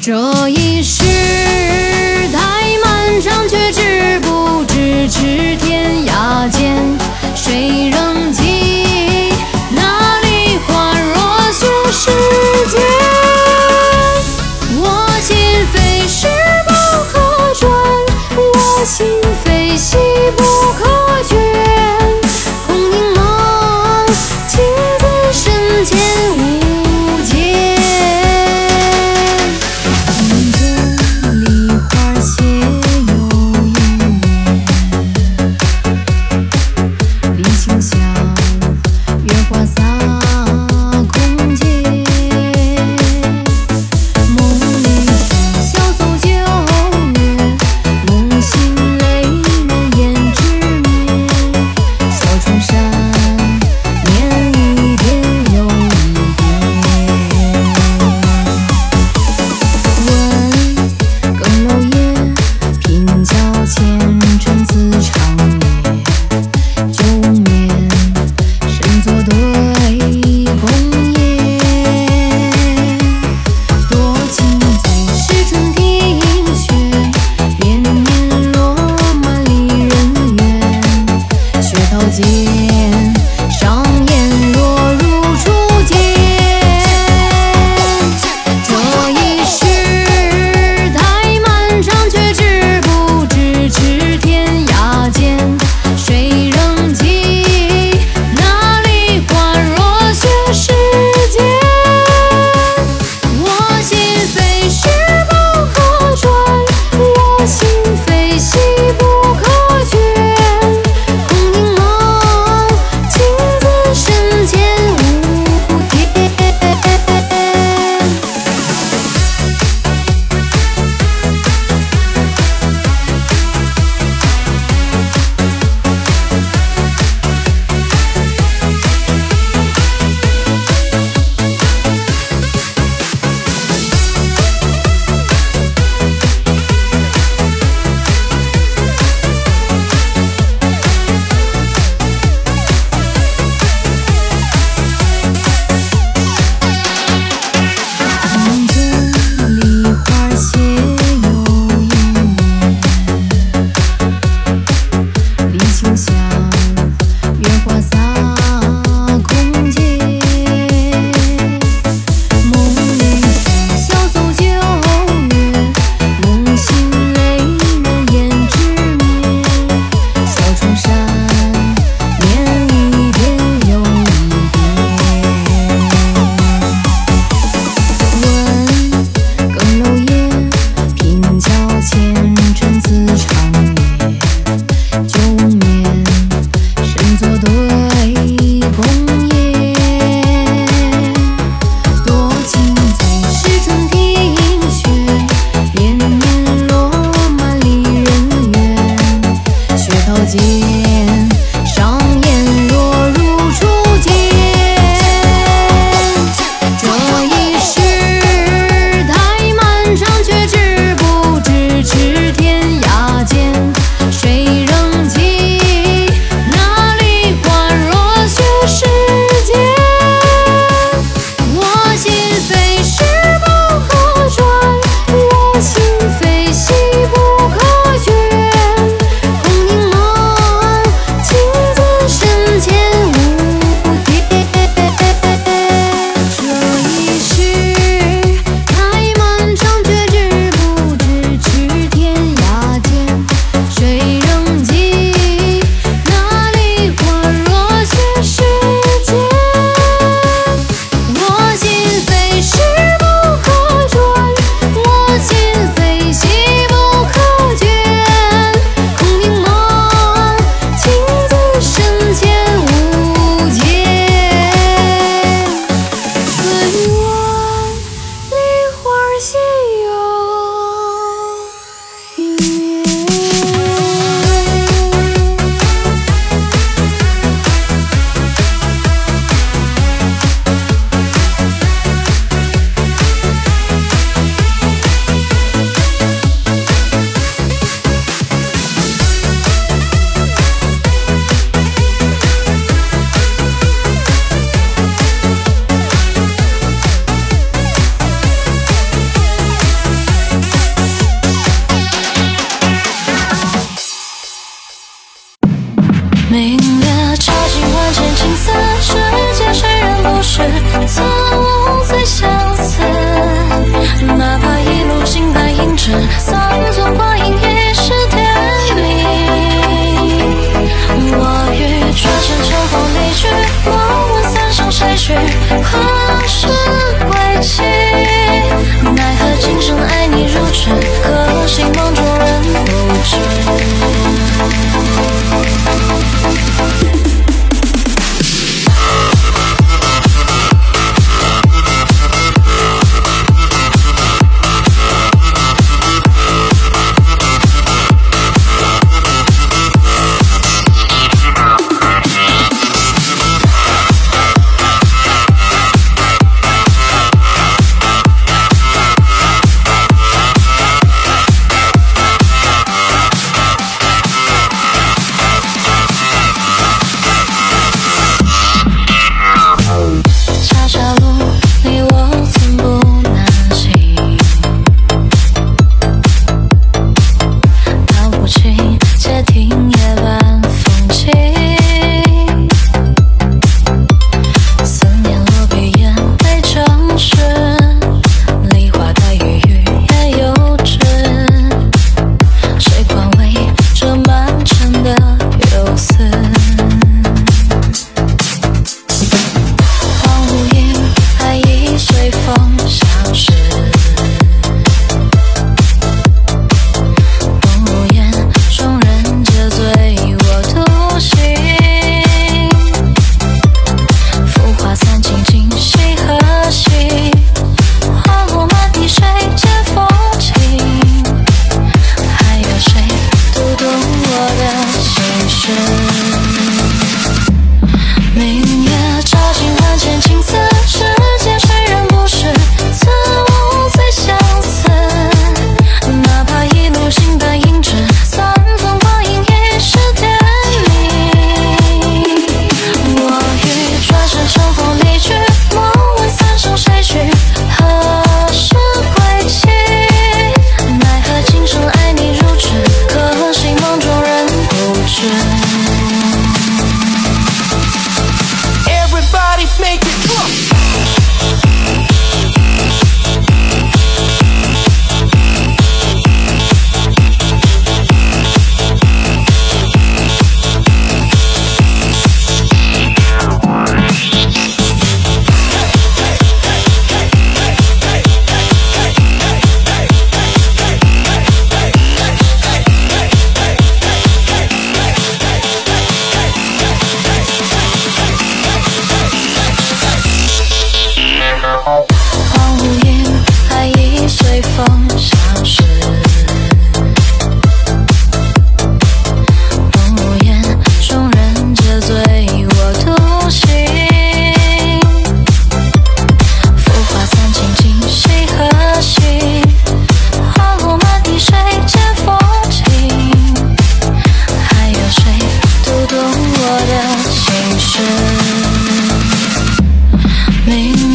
这一世太漫长，却止步咫尺天涯间，谁人？me.